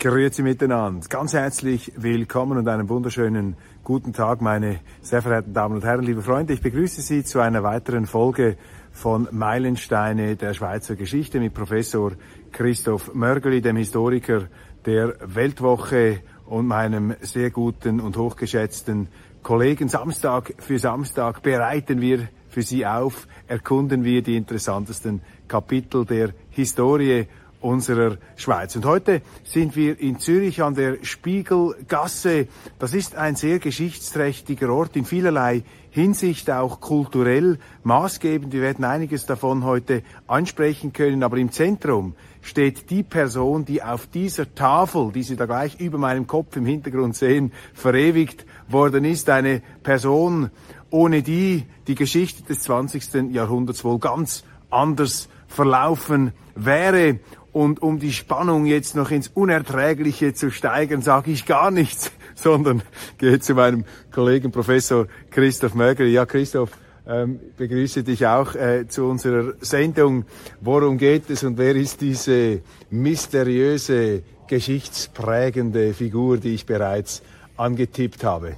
Grüezi miteinander. Ganz herzlich willkommen und einen wunderschönen guten Tag, meine sehr verehrten Damen und Herren, liebe Freunde. Ich begrüße Sie zu einer weiteren Folge von Meilensteine der Schweizer Geschichte mit Professor Christoph Mörgeli, dem Historiker der Weltwoche und meinem sehr guten und hochgeschätzten Kollegen. Samstag für Samstag bereiten wir für Sie auf, erkunden wir die interessantesten Kapitel der Historie unserer Schweiz. Und heute sind wir in Zürich an der Spiegelgasse. Das ist ein sehr geschichtsträchtiger Ort in vielerlei Hinsicht, auch kulturell maßgebend. Wir werden einiges davon heute ansprechen können, aber im Zentrum steht die Person, die auf dieser Tafel, die Sie da gleich über meinem Kopf im Hintergrund sehen, verewigt worden ist. Eine Person, ohne die die Geschichte des 20. Jahrhunderts wohl ganz anders verlaufen wäre. Und um die Spannung jetzt noch ins Unerträgliche zu steigern, sage ich gar nichts, sondern gehe zu meinem Kollegen Professor Christoph Möger. Ja, Christoph, ähm, begrüße dich auch äh, zu unserer Sendung. Worum geht es und wer ist diese mysteriöse, geschichtsprägende Figur, die ich bereits angetippt habe?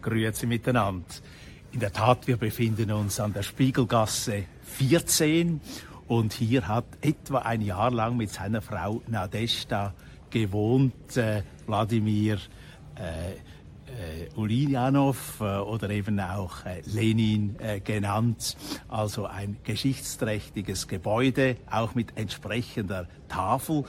Grüezi miteinander. In der Tat, wir befinden uns an der Spiegelgasse 14 und hier hat etwa ein Jahr lang mit seiner Frau Nadeshda gewohnt, äh, Wladimir äh, äh, Ulyanov äh, oder eben auch äh, Lenin äh, genannt. Also ein geschichtsträchtiges Gebäude, auch mit entsprechender Tafel.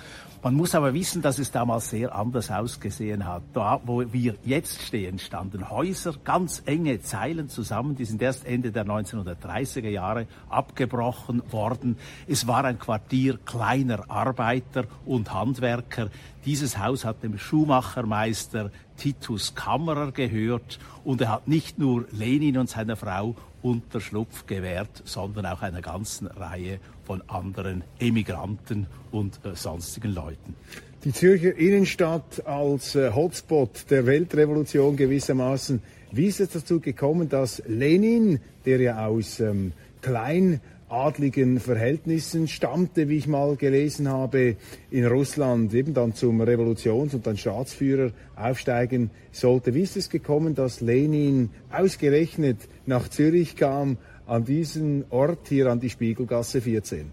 Man muss aber wissen, dass es damals sehr anders ausgesehen hat. Da, wo wir jetzt stehen, standen Häuser, ganz enge Zeilen zusammen. Die sind erst Ende der 1930er Jahre abgebrochen worden. Es war ein Quartier kleiner Arbeiter und Handwerker. Dieses Haus hat dem Schuhmachermeister Titus Kammerer gehört und er hat nicht nur Lenin und seiner Frau Unterschlupf gewährt, sondern auch einer ganzen Reihe von anderen Emigranten und äh, sonstigen Leuten. Die Zürcher Innenstadt als äh, Hotspot der Weltrevolution gewissermaßen. Wie ist es dazu gekommen, dass Lenin, der ja aus ähm, Klein adligen Verhältnissen stammte, wie ich mal gelesen habe, in Russland eben dann zum Revolutions- und dann Staatsführer aufsteigen sollte. Wie ist es gekommen, dass Lenin ausgerechnet nach Zürich kam, an diesen Ort hier an die Spiegelgasse 14?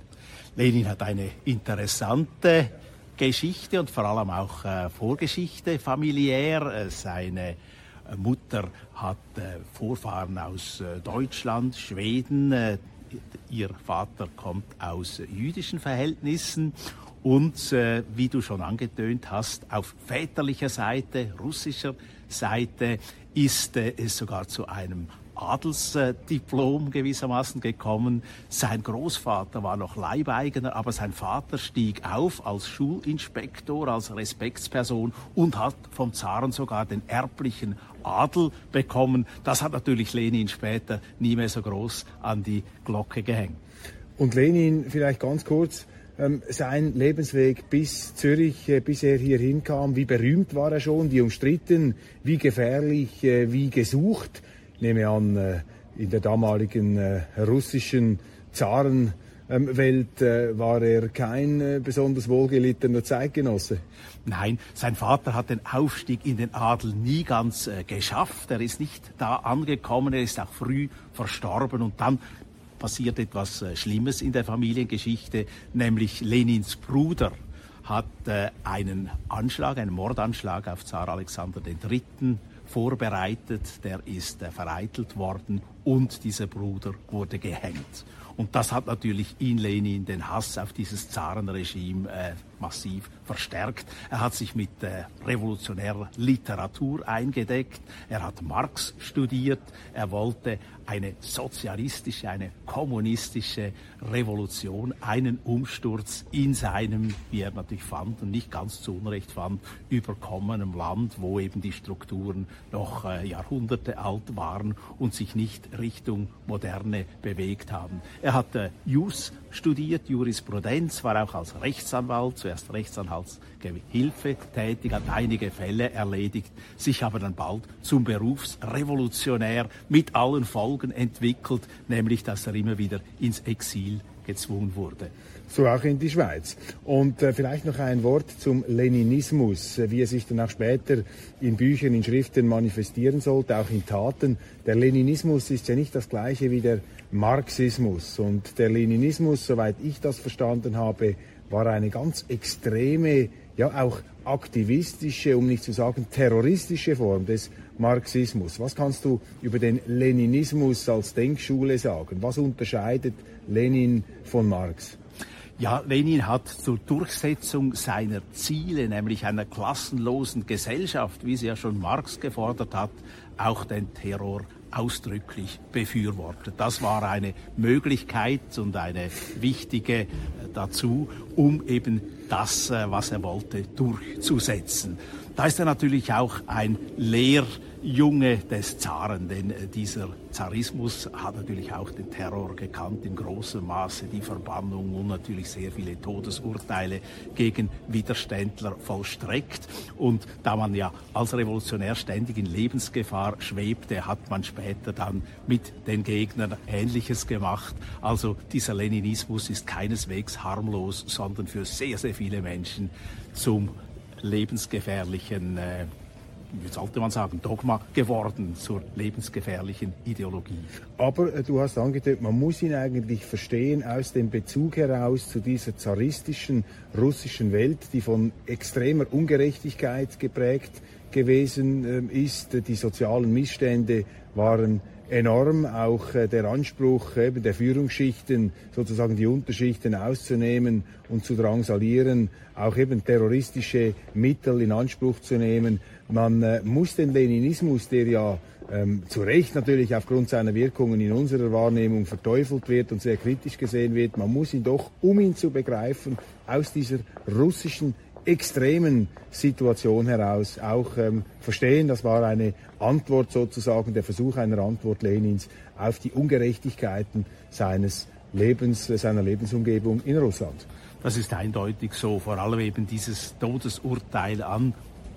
Lenin hat eine interessante Geschichte und vor allem auch äh, Vorgeschichte familiär. Äh, seine Mutter hat äh, Vorfahren aus äh, Deutschland, Schweden, äh, ihr Vater kommt aus jüdischen Verhältnissen und, äh, wie du schon angetönt hast, auf väterlicher Seite, russischer Seite, ist äh, es sogar zu einem Adelsdiplom gewissermaßen gekommen. Sein Großvater war noch Leibeigener, aber sein Vater stieg auf als Schulinspektor, als Respektsperson und hat vom Zaren sogar den erblichen Adel bekommen. Das hat natürlich Lenin später nie mehr so groß an die Glocke gehängt. Und Lenin, vielleicht ganz kurz, ähm, sein Lebensweg bis Zürich, äh, bis er hier hinkam, wie berühmt war er schon, wie umstritten, wie gefährlich, äh, wie gesucht nehme an, äh, in der damaligen äh, russischen Zarenwelt äh, war er kein besonders wohlgelittener Zeitgenosse. Nein, sein Vater hat den Aufstieg in den Adel nie ganz geschafft. Er ist nicht da angekommen, er ist auch früh verstorben und dann passiert etwas Schlimmes in der Familiengeschichte, nämlich Lenins Bruder hat einen Anschlag, einen Mordanschlag auf Zar Alexander III vorbereitet, der ist äh, vereitelt worden und dieser Bruder wurde gehängt. Und das hat natürlich in Lenin den Hass auf dieses Zarenregime äh, massiv verstärkt. Er hat sich mit äh, revolutionärer Literatur eingedeckt. Er hat Marx studiert. Er wollte eine sozialistische, eine kommunistische Revolution, einen Umsturz in seinem, wie er natürlich fand und nicht ganz zu Unrecht fand, überkommenen Land, wo eben die Strukturen noch äh, Jahrhunderte alt waren und sich nicht Richtung Moderne bewegt haben. Er hat äh, Jus studiert, Jurisprudenz, war auch als Rechtsanwalt, zuerst Rechtsanwaltshilfe tätig, hat einige Fälle erledigt, sich aber dann bald zum Berufsrevolutionär mit allen Folgen entwickelt, nämlich dass er immer wieder ins Exil gezwungen wurde. So auch in die Schweiz. Und äh, vielleicht noch ein Wort zum Leninismus, äh, wie er sich dann auch später in Büchern, in Schriften manifestieren sollte, auch in Taten. Der Leninismus ist ja nicht das gleiche wie der Marxismus. Und der Leninismus, soweit ich das verstanden habe, war eine ganz extreme, ja auch aktivistische, um nicht zu sagen terroristische Form des Marxismus. Was kannst du über den Leninismus als Denkschule sagen? Was unterscheidet Lenin von Marx? Ja, Lenin hat zur Durchsetzung seiner Ziele, nämlich einer klassenlosen Gesellschaft, wie sie ja schon Marx gefordert hat, auch den Terror ausdrücklich befürwortet. Das war eine Möglichkeit und eine wichtige äh, dazu, um eben das, äh, was er wollte, durchzusetzen. Da ist er natürlich auch ein Lehr Junge des Zaren, denn äh, dieser Zarismus hat natürlich auch den Terror gekannt in großem Maße, die Verbannung und natürlich sehr viele Todesurteile gegen Widerständler vollstreckt. Und da man ja als Revolutionär ständig in Lebensgefahr schwebte, hat man später dann mit den Gegnern Ähnliches gemacht. Also dieser Leninismus ist keineswegs harmlos, sondern für sehr, sehr viele Menschen zum lebensgefährlichen äh, wie sollte man sagen, Dogma geworden zur lebensgefährlichen Ideologie. Aber äh, du hast angedeutet, man muss ihn eigentlich verstehen aus dem Bezug heraus zu dieser zaristischen russischen Welt, die von extremer Ungerechtigkeit geprägt gewesen äh, ist. Die sozialen Missstände waren enorm. Auch äh, der Anspruch eben der Führungsschichten, sozusagen die Unterschichten auszunehmen und zu drangsalieren, auch eben terroristische Mittel in Anspruch zu nehmen. Man äh, muss den Leninismus, der ja ähm, zu Recht natürlich aufgrund seiner Wirkungen in unserer Wahrnehmung verteufelt wird und sehr kritisch gesehen wird, man muss ihn doch, um ihn zu begreifen, aus dieser russischen extremen Situation heraus auch ähm, verstehen. Das war eine Antwort sozusagen, der Versuch einer Antwort Lenins auf die Ungerechtigkeiten seines Lebens, seiner Lebensumgebung in Russland. Das ist eindeutig so, vor allem eben dieses Todesurteil an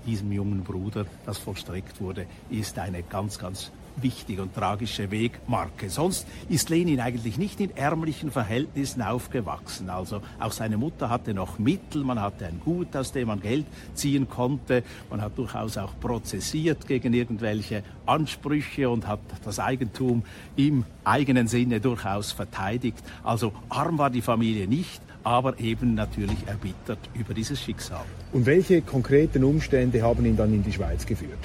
diesem jungen Bruder, das vollstreckt wurde, ist eine ganz, ganz wichtige und tragische Wegmarke. Sonst ist Lenin eigentlich nicht in ärmlichen Verhältnissen aufgewachsen. Also auch seine Mutter hatte noch Mittel, man hatte ein Gut, aus dem man Geld ziehen konnte. Man hat durchaus auch prozessiert gegen irgendwelche Ansprüche und hat das Eigentum im eigenen Sinne durchaus verteidigt. Also arm war die Familie nicht, aber eben natürlich erbittert über dieses Schicksal. Und welche konkreten Umstände haben ihn dann in die Schweiz geführt?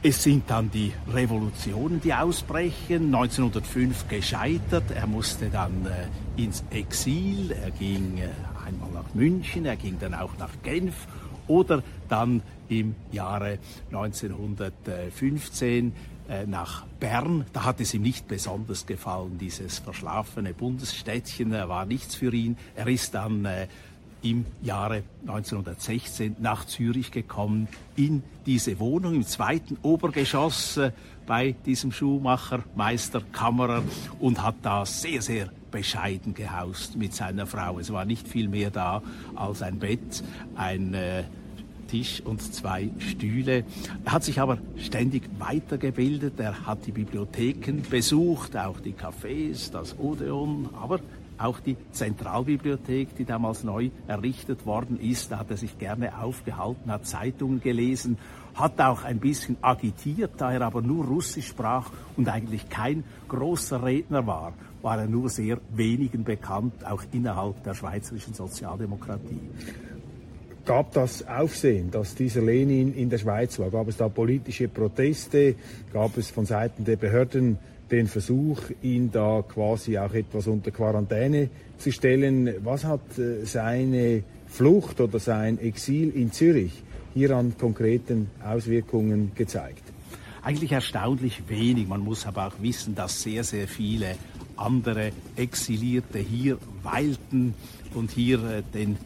Es sind dann die Revolutionen, die ausbrechen. 1905 gescheitert. Er musste dann äh, ins Exil. Er ging äh, einmal nach München, er ging dann auch nach Genf oder dann im Jahre 1915 äh, nach Bern. Da hat es ihm nicht besonders gefallen, dieses verschlafene Bundesstädtchen. Er war nichts für ihn. Er ist dann äh, im Jahre 1916 nach Zürich gekommen, in diese Wohnung im zweiten Obergeschoss bei diesem Schuhmacher, Meister Kammerer und hat da sehr, sehr bescheiden gehaust mit seiner Frau. Es war nicht viel mehr da als ein Bett, ein äh, Tisch und zwei Stühle. Er hat sich aber ständig weitergebildet. Er hat die Bibliotheken besucht, auch die Cafés, das Odeon, aber auch die Zentralbibliothek, die damals neu errichtet worden ist, da hat er sich gerne aufgehalten, hat Zeitungen gelesen, hat auch ein bisschen agitiert, da er aber nur Russisch sprach und eigentlich kein großer Redner war, war er nur sehr wenigen bekannt, auch innerhalb der schweizerischen Sozialdemokratie. Gab das Aufsehen, dass dieser Lenin in der Schweiz war? Gab es da politische Proteste? Gab es von Seiten der Behörden den Versuch, ihn da quasi auch etwas unter Quarantäne zu stellen. Was hat äh, seine Flucht oder sein Exil in Zürich hier an konkreten Auswirkungen gezeigt? Eigentlich erstaunlich wenig. Man muss aber auch wissen, dass sehr, sehr viele andere Exilierte hier weilten und hier äh, den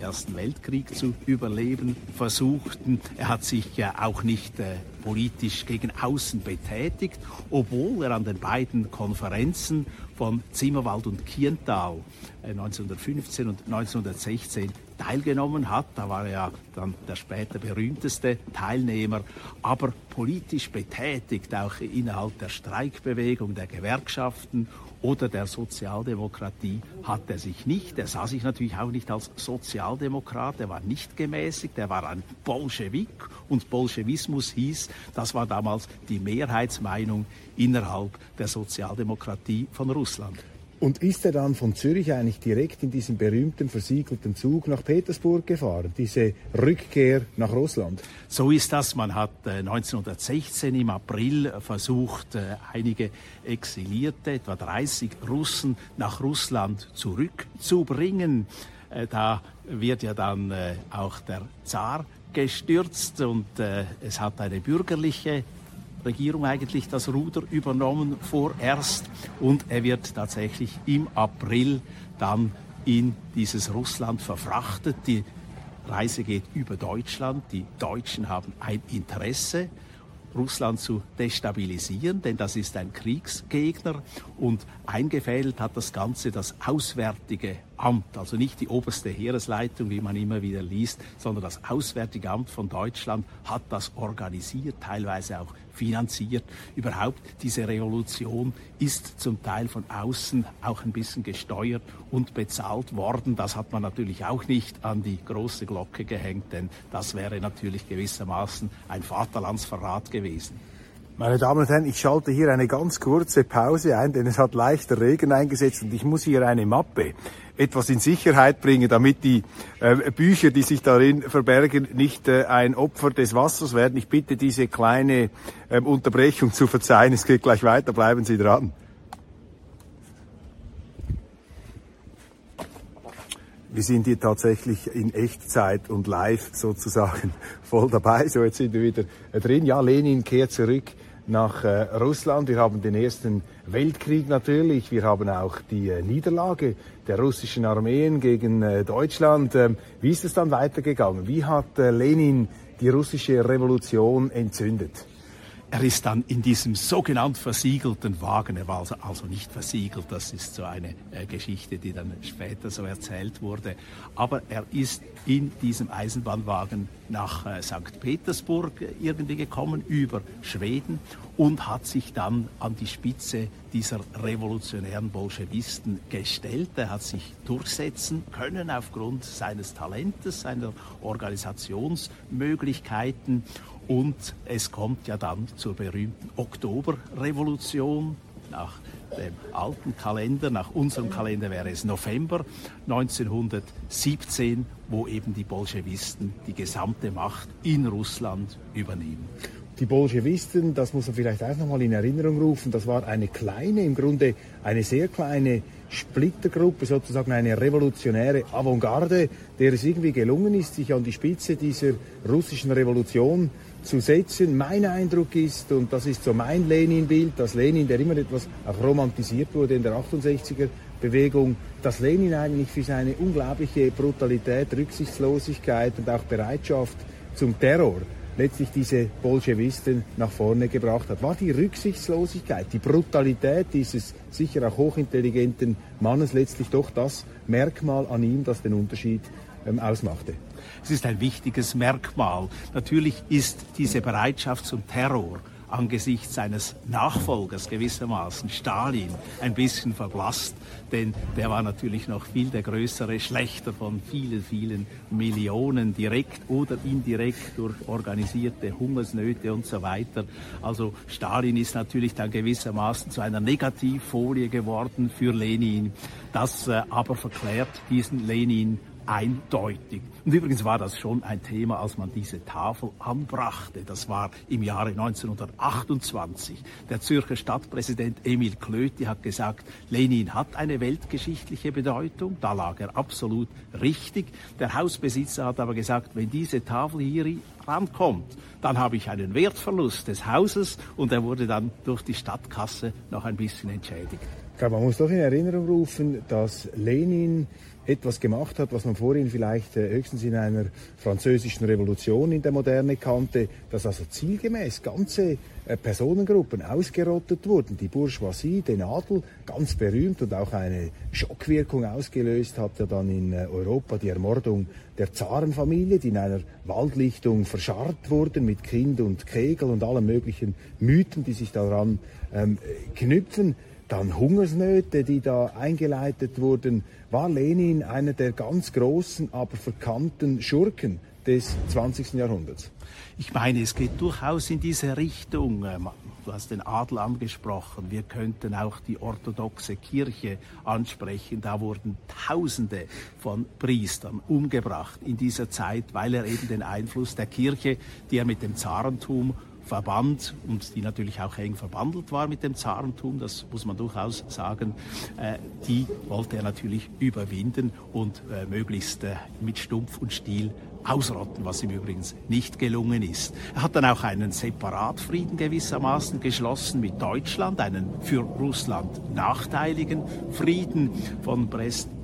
Ersten Weltkrieg zu überleben versuchten. Er hat sich ja auch nicht äh, politisch gegen außen betätigt, obwohl er an den beiden Konferenzen von Zimmerwald und Kiental äh, 1915 und 1916 teilgenommen hat. Da war er ja dann der später berühmteste Teilnehmer, aber politisch betätigt, auch innerhalb der Streikbewegung, der Gewerkschaften oder der Sozialdemokratie hat er sich nicht. Er sah sich natürlich auch nicht als Sozialdemokrat, er war nicht gemäßigt, er war ein Bolschewik und Bolschewismus hieß, das war damals die Mehrheitsmeinung innerhalb der Sozialdemokratie von Russland. Und ist er dann von Zürich eigentlich direkt in diesem berühmten versiegelten Zug nach Petersburg gefahren, diese Rückkehr nach Russland? So ist das. Man hat 1916 äh, im April versucht, äh, einige Exilierte, etwa 30 Russen, nach Russland zurückzubringen. Äh, da wird ja dann auch der Zar gestürzt und es hat eine bürgerliche Regierung eigentlich das Ruder übernommen vorerst und er wird tatsächlich im April dann in dieses Russland verfrachtet. Die Reise geht über Deutschland. Die Deutschen haben ein Interesse, Russland zu destabilisieren, denn das ist ein Kriegsgegner und eingefädelt hat das Ganze das Auswärtige Amt, also nicht die oberste Heeresleitung, wie man immer wieder liest, sondern das Auswärtige Amt von Deutschland hat das organisiert, teilweise auch finanziert. Überhaupt diese Revolution ist zum Teil von außen auch ein bisschen gesteuert und bezahlt worden. Das hat man natürlich auch nicht an die große Glocke gehängt, denn das wäre natürlich gewissermaßen ein Vaterlandsverrat gewesen. Meine Damen und Herren, ich schalte hier eine ganz kurze Pause ein, denn es hat leichter Regen eingesetzt und ich muss hier eine Mappe etwas in Sicherheit bringen, damit die äh, Bücher, die sich darin verbergen, nicht äh, ein Opfer des Wassers werden. Ich bitte diese kleine äh, Unterbrechung zu verzeihen. Es geht gleich weiter. Bleiben Sie dran. Wir sind hier tatsächlich in Echtzeit und live sozusagen voll dabei. So, jetzt sind wir wieder drin. Ja, Lenin kehrt zurück nach äh, Russland. Wir haben den Ersten Weltkrieg natürlich. Wir haben auch die äh, Niederlage der russischen Armeen gegen äh, Deutschland. Ähm, wie ist es dann weitergegangen? Wie hat äh, Lenin die russische Revolution entzündet? Er ist dann in diesem sogenannt versiegelten Wagen, er war also, also nicht versiegelt, das ist so eine äh, Geschichte, die dann später so erzählt wurde, aber er ist in diesem Eisenbahnwagen nach äh, St. Petersburg irgendwie gekommen, über Schweden und hat sich dann an die Spitze dieser revolutionären Bolschewisten gestellt. Er hat sich durchsetzen können aufgrund seines Talentes, seiner Organisationsmöglichkeiten und es kommt ja dann zur berühmten Oktoberrevolution nach dem alten Kalender, nach unserem Kalender wäre es November 1917, wo eben die Bolschewisten die gesamte Macht in Russland übernehmen. Die Bolschewisten, das muss man vielleicht auch nochmal in Erinnerung rufen, das war eine kleine, im Grunde eine sehr kleine Splittergruppe, sozusagen eine revolutionäre Avantgarde, der es irgendwie gelungen ist, sich an die Spitze dieser russischen Revolution zu setzen. Mein Eindruck ist, und das ist so mein Lenin-Bild, dass Lenin, der immer etwas auch romantisiert wurde in der 68er Bewegung, dass Lenin eigentlich für seine unglaubliche Brutalität, Rücksichtslosigkeit und auch Bereitschaft zum Terror letztlich diese Bolschewisten nach vorne gebracht hat. War die Rücksichtslosigkeit, die Brutalität dieses sicher auch hochintelligenten Mannes letztlich doch das Merkmal an ihm, das den Unterschied ausmachte? Es ist ein wichtiges Merkmal. Natürlich ist diese Bereitschaft zum Terror angesichts seines Nachfolgers gewissermaßen, Stalin, ein bisschen verblasst, denn der war natürlich noch viel der größere Schlechter von vielen, vielen Millionen, direkt oder indirekt durch organisierte Hungersnöte und so weiter. Also Stalin ist natürlich dann gewissermaßen zu einer Negativfolie geworden für Lenin. Das äh, aber verklärt diesen Lenin eindeutig. Und übrigens war das schon ein Thema, als man diese Tafel anbrachte. Das war im Jahre 1928. Der Zürcher Stadtpräsident Emil Klöti hat gesagt, Lenin hat eine weltgeschichtliche Bedeutung. Da lag er absolut richtig. Der Hausbesitzer hat aber gesagt, wenn diese Tafel hier rankommt, dann habe ich einen Wertverlust des Hauses und er wurde dann durch die Stadtkasse noch ein bisschen entschädigt. Ich glaube, man muss doch in Erinnerung rufen, dass Lenin etwas gemacht hat, was man vorhin vielleicht äh, höchstens in einer französischen Revolution in der Moderne kannte, dass also zielgemäß ganze äh, Personengruppen ausgerottet wurden. Die Bourgeoisie, den Adel, ganz berühmt und auch eine Schockwirkung ausgelöst hat ja dann in äh, Europa die Ermordung der Zarenfamilie, die in einer Waldlichtung verscharrt wurden mit Kind und Kegel und allen möglichen Mythen, die sich daran ähm, knüpfen dann Hungersnöte, die da eingeleitet wurden, war Lenin einer der ganz großen, aber verkannten Schurken des 20. Jahrhunderts. Ich meine, es geht durchaus in diese Richtung. Ähm, du hast den Adel angesprochen. Wir könnten auch die orthodoxe Kirche ansprechen. Da wurden Tausende von Priestern umgebracht in dieser Zeit, weil er eben den Einfluss der Kirche, die er mit dem Zarentum Verband und die natürlich auch eng verbandelt war mit dem Zarentum, das muss man durchaus sagen, äh, die wollte er natürlich überwinden und äh, möglichst äh, mit Stumpf und Stiel ausrotten, was ihm übrigens nicht gelungen ist. Er hat dann auch einen Separatfrieden gewissermaßen geschlossen mit Deutschland, einen für Russland nachteiligen Frieden von Brest-Litovsk.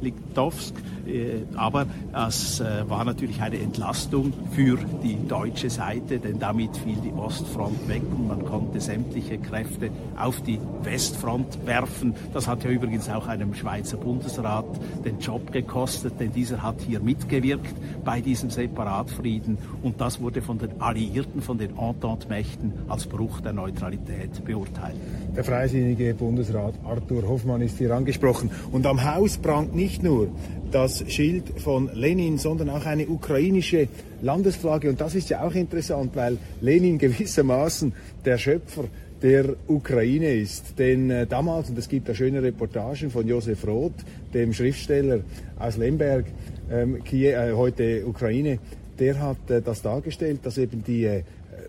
Äh, aber es äh, war natürlich eine Entlastung für die deutsche Seite, denn damit fiel die Ostfront weg und man konnte sämtliche Kräfte auf die Westfront werfen. Das hat ja übrigens auch einem Schweizer Bundesrat den Job gekostet, denn dieser hat hier mitgewirkt bei diesem Separatfrieden und das wurde von den Alliierten, von den Entente-Mächten als Bruch der Neutralität beurteilt. Der freisinnige Bundesrat Arthur Hoffmann ist hier angesprochen und am Haus prangt nicht nur das Schild von Lenin, sondern auch eine ukrainische Landesflagge. Und das ist ja auch interessant, weil Lenin gewissermaßen der Schöpfer der Ukraine ist. Denn äh, damals, und es gibt da schöne Reportagen von Josef Roth, dem Schriftsteller aus Lemberg, ähm, Kiew, äh, heute Ukraine, der hat äh, das dargestellt, dass eben die äh,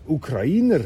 Ukrainer,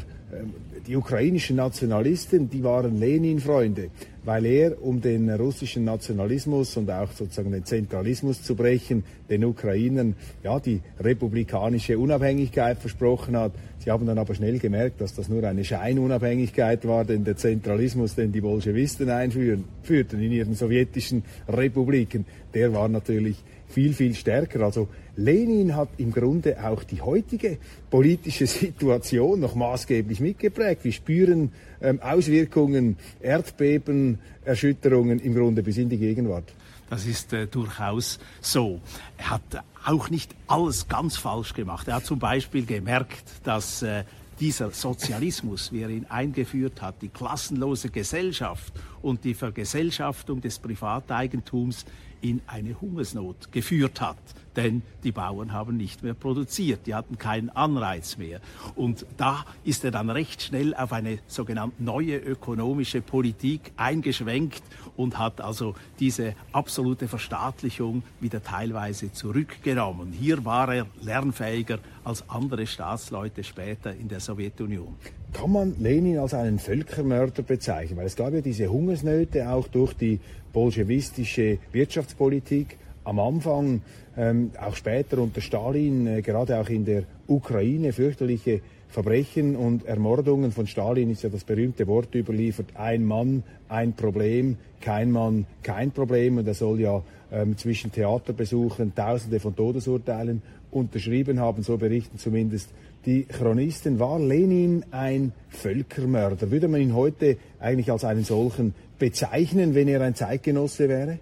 die ukrainischen Nationalisten, die waren Lenin-Freunde weil er, um den russischen Nationalismus und auch sozusagen den Zentralismus zu brechen, den Ukrainern ja die republikanische Unabhängigkeit versprochen hat. Sie haben dann aber schnell gemerkt, dass das nur eine Scheinunabhängigkeit war, denn der Zentralismus, den die Bolschewisten einführten in ihren sowjetischen Republiken, der war natürlich viel, viel stärker. Also Lenin hat im Grunde auch die heutige politische Situation noch maßgeblich mitgeprägt. Wir spüren ähm, Auswirkungen, Erdbeben, Erschütterungen im Grunde bis in die Gegenwart. Das ist äh, durchaus so. Er hat auch nicht alles ganz falsch gemacht. Er hat zum Beispiel gemerkt, dass äh, dieser Sozialismus, wie er ihn eingeführt hat, die klassenlose Gesellschaft und die Vergesellschaftung des Privateigentums in eine Hungersnot geführt hat. Denn die Bauern haben nicht mehr produziert, die hatten keinen Anreiz mehr. Und da ist er dann recht schnell auf eine sogenannte neue ökonomische Politik eingeschwenkt und hat also diese absolute Verstaatlichung wieder teilweise zurückgenommen. Hier war er lernfähiger als andere Staatsleute später in der Sowjetunion. Kann man Lenin als einen Völkermörder bezeichnen? Weil es gab ja diese Hungersnöte auch durch die bolschewistische Wirtschaftspolitik am Anfang, ähm, auch später unter Stalin, äh, gerade auch in der Ukraine, fürchterliche Verbrechen und Ermordungen. Von Stalin ist ja das berühmte Wort überliefert, ein Mann, ein Problem, kein Mann, kein Problem. Und er soll ja ähm, zwischen Theaterbesuchen Tausende von Todesurteilen unterschrieben haben, so berichten zumindest die Chronisten. War Lenin ein Völkermörder? Würde man ihn heute eigentlich als einen solchen bezeichnen, wenn er ein Zeitgenosse wäre?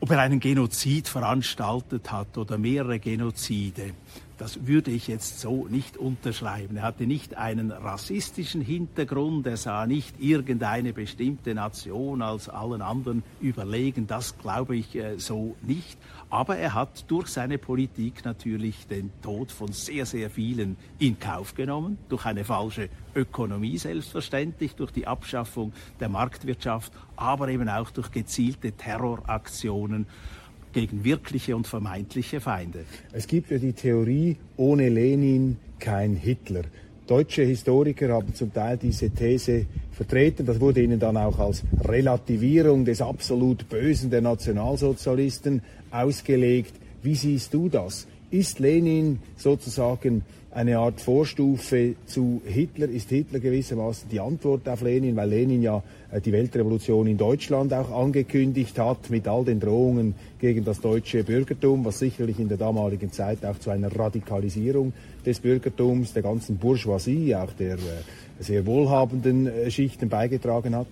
Ob er einen Genozid veranstaltet hat oder mehrere Genozide, das würde ich jetzt so nicht unterschreiben. Er hatte nicht einen rassistischen Hintergrund, er sah nicht irgendeine bestimmte Nation als allen anderen überlegen, das glaube ich äh, so nicht. Aber er hat durch seine Politik natürlich den Tod von sehr, sehr vielen in Kauf genommen, durch eine falsche Ökonomie selbstverständlich, durch die Abschaffung der Marktwirtschaft, aber eben auch durch gezielte Terroraktionen gegen wirkliche und vermeintliche Feinde. Es gibt ja die Theorie, ohne Lenin kein Hitler. Deutsche Historiker haben zum Teil diese These vertreten. Das wurde ihnen dann auch als Relativierung des absolut Bösen der Nationalsozialisten ausgelegt. Wie siehst du das? Ist Lenin sozusagen eine Art Vorstufe zu Hitler? Ist Hitler gewissermaßen die Antwort auf Lenin, weil Lenin ja äh, die Weltrevolution in Deutschland auch angekündigt hat mit all den Drohungen gegen das deutsche Bürgertum, was sicherlich in der damaligen Zeit auch zu einer Radikalisierung des Bürgertums, der ganzen Bourgeoisie, auch der äh, sehr wohlhabenden äh, Schichten beigetragen hat?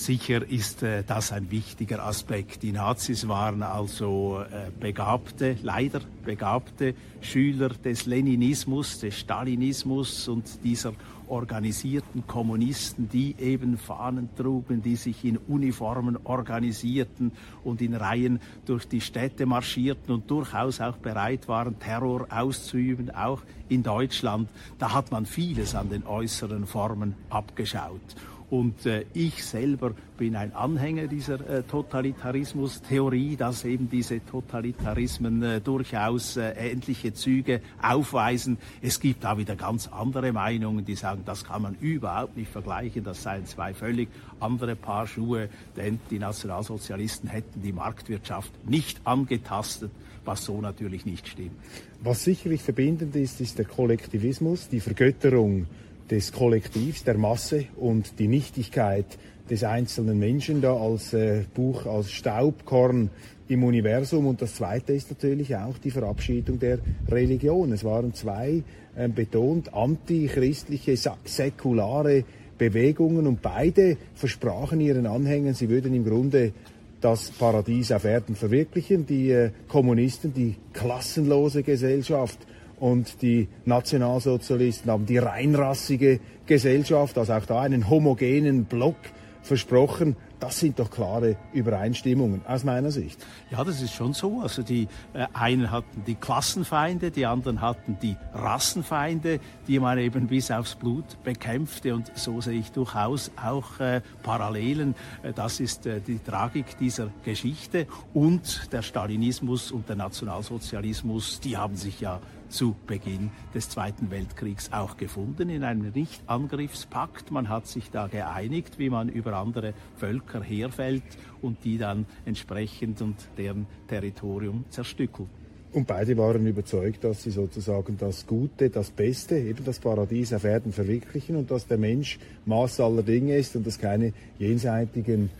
Sicher ist äh, das ein wichtiger Aspekt. Die Nazis waren also äh, begabte, leider begabte Schüler des Leninismus, des Stalinismus und dieser organisierten Kommunisten, die eben Fahnen trugen, die sich in Uniformen organisierten und in Reihen durch die Städte marschierten und durchaus auch bereit waren, Terror auszuüben, auch in Deutschland. Da hat man vieles an den äußeren Formen abgeschaut. Und äh, ich selber bin ein Anhänger dieser äh, Totalitarismus-Theorie, dass eben diese Totalitarismen äh, durchaus äh, ähnliche Züge aufweisen. Es gibt da wieder ganz andere Meinungen, die sagen, das kann man überhaupt nicht vergleichen, das seien zwei völlig andere Paar Schuhe, denn die Nationalsozialisten hätten die Marktwirtschaft nicht angetastet, was so natürlich nicht stimmt. Was sicherlich verbindend ist, ist der Kollektivismus, die Vergötterung des Kollektivs, der Masse und die Nichtigkeit des einzelnen Menschen da als äh, Buch, als Staubkorn im Universum. Und das Zweite ist natürlich auch die Verabschiedung der Religion. Es waren zwei äh, betont antichristliche, säkulare Bewegungen und beide versprachen ihren Anhängern, sie würden im Grunde das Paradies auf Erden verwirklichen. Die äh, Kommunisten, die klassenlose Gesellschaft und die Nationalsozialisten haben die reinrassige Gesellschaft, also auch da einen homogenen Block versprochen. Das sind doch klare Übereinstimmungen aus meiner Sicht. Ja, das ist schon so. Also die äh, einen hatten die Klassenfeinde, die anderen hatten die Rassenfeinde, die man eben bis aufs Blut bekämpfte. Und so sehe ich durchaus auch äh, Parallelen. Äh, das ist äh, die Tragik dieser Geschichte. Und der Stalinismus und der Nationalsozialismus, die haben sich ja zu Beginn des Zweiten Weltkriegs auch gefunden in einem Nichtangriffspakt. Man hat sich da geeinigt, wie man über andere Völker herfällt und die dann entsprechend und deren Territorium zerstückelt. Und beide waren überzeugt, dass sie sozusagen das Gute, das Beste, eben das Paradies auf Erden verwirklichen und dass der Mensch Maß aller Dinge ist und dass keine jenseitigen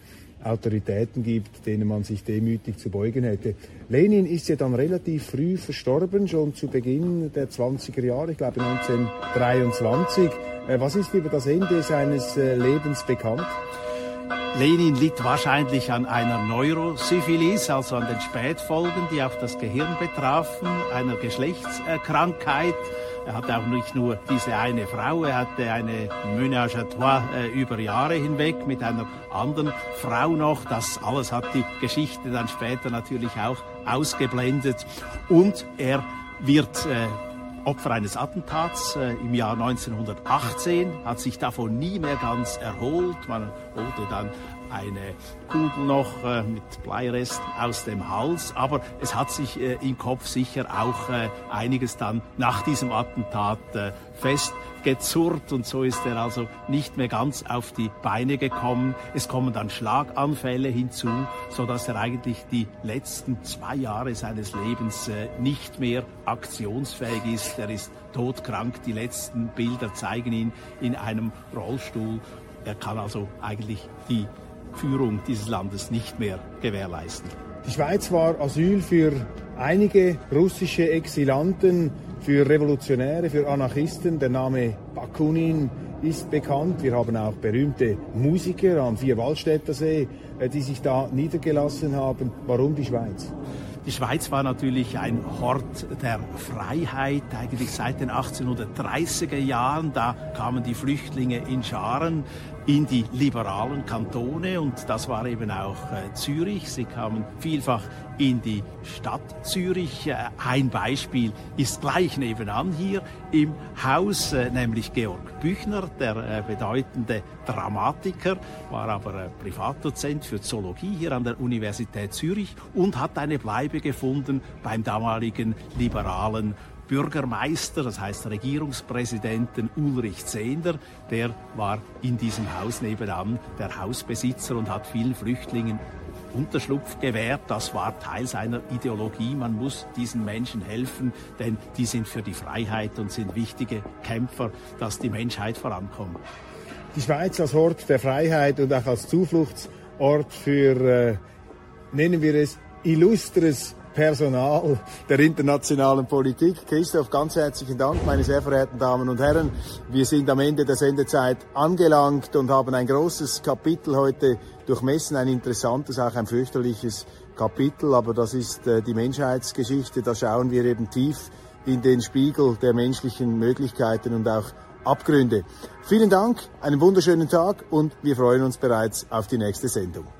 Autoritäten gibt, denen man sich demütig zu beugen hätte. Lenin ist ja dann relativ früh verstorben, schon zu Beginn der 20er Jahre, ich glaube 1923. Äh, was ist über das Ende seines äh, Lebens bekannt? Lenin litt wahrscheinlich an einer Neurosyphilis, also an den Spätfolgen, die auch das Gehirn betrafen, einer Geschlechtskrankheit. Er hatte auch nicht nur diese eine Frau, er hatte eine Ménage à trois äh, über Jahre hinweg mit einer anderen Frau noch. Das alles hat die Geschichte dann später natürlich auch ausgeblendet. Und er wird äh, Opfer eines Attentats äh, im Jahr 1918, hat sich davon nie mehr ganz erholt. Man holte dann eine Kugel noch äh, mit Bleiresten aus dem Hals, aber es hat sich äh, im Kopf sicher auch äh, einiges dann nach diesem Attentat äh, festgezurrt und so ist er also nicht mehr ganz auf die Beine gekommen. Es kommen dann Schlaganfälle hinzu, so dass er eigentlich die letzten zwei Jahre seines Lebens äh, nicht mehr aktionsfähig ist. Er ist todkrank. Die letzten Bilder zeigen ihn in einem Rollstuhl. Er kann also eigentlich die Führung dieses Landes nicht mehr gewährleisten. Die Schweiz war Asyl für einige russische Exilanten, für Revolutionäre, für Anarchisten. Der Name Bakunin ist bekannt. Wir haben auch berühmte Musiker am Vierwaldstätter See, äh, die sich da niedergelassen haben. Warum die Schweiz? Die Schweiz war natürlich ein Hort der Freiheit, eigentlich seit den 1830er Jahren. Da kamen die Flüchtlinge in Scharen. In die liberalen Kantone und das war eben auch äh, Zürich. Sie kamen vielfach in die Stadt Zürich. Äh, ein Beispiel ist gleich nebenan hier im Haus, äh, nämlich Georg Büchner, der äh, bedeutende Dramatiker, war aber äh, Privatdozent für Zoologie hier an der Universität Zürich und hat eine Bleibe gefunden beim damaligen liberalen Bürgermeister, das heißt Regierungspräsidenten Ulrich Zehnder, der war in diesem Haus nebenan der Hausbesitzer und hat vielen Flüchtlingen Unterschlupf gewährt. Das war Teil seiner Ideologie. Man muss diesen Menschen helfen, denn die sind für die Freiheit und sind wichtige Kämpfer, dass die Menschheit vorankommt. Die Schweiz als Ort der Freiheit und auch als Zufluchtsort für, äh, nennen wir es, illustres Personal der internationalen Politik. Christoph, ganz herzlichen Dank, meine sehr verehrten Damen und Herren. Wir sind am Ende der Sendezeit angelangt und haben ein großes Kapitel heute durchmessen, ein interessantes, auch ein fürchterliches Kapitel, aber das ist äh, die Menschheitsgeschichte. Da schauen wir eben tief in den Spiegel der menschlichen Möglichkeiten und auch Abgründe. Vielen Dank, einen wunderschönen Tag und wir freuen uns bereits auf die nächste Sendung.